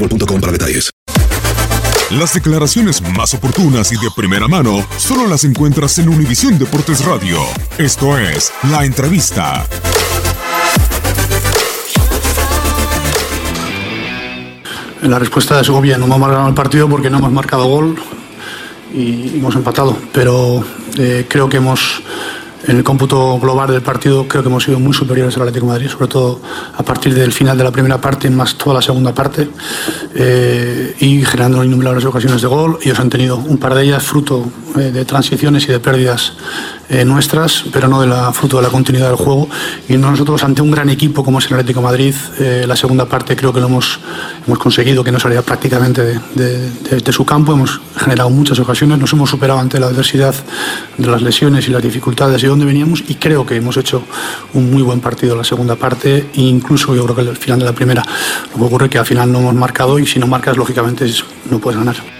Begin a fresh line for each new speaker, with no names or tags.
boostmobile.com para detalles.
Las declaraciones más oportunas y de primera mano solo las encuentras en Univisión Deportes Radio. Esto es La Entrevista.
La respuesta es obvia, no hemos ganado el partido porque no hemos marcado gol y hemos empatado, pero eh, creo que hemos, en el cómputo global del partido, creo que hemos sido muy superiores al Atlético Madrid, sobre todo a partir del final de la primera parte, más toda la segunda parte, eh, y generando innumerables ocasiones de gol. Ellos han tenido un par de ellas fruto eh, de transiciones y de pérdidas eh, nuestras, pero no de la fruto de la continuidad del juego. Y nosotros, ante un gran equipo como es el Atlético Madrid, eh, la segunda parte creo que lo hemos, hemos conseguido que no salía prácticamente de, su campo. Hemos generado muchas ocasiones, nos hemos superado ante la adversidad de las lesiones y las dificultades de dónde veníamos. Y creo que hemos hecho un muy buen partido la segunda parte, e incluso yo creo que al final de la primera. Lo que ocurre es que al final no hemos marcado y si no marcas, lógicamente no puedes ganar.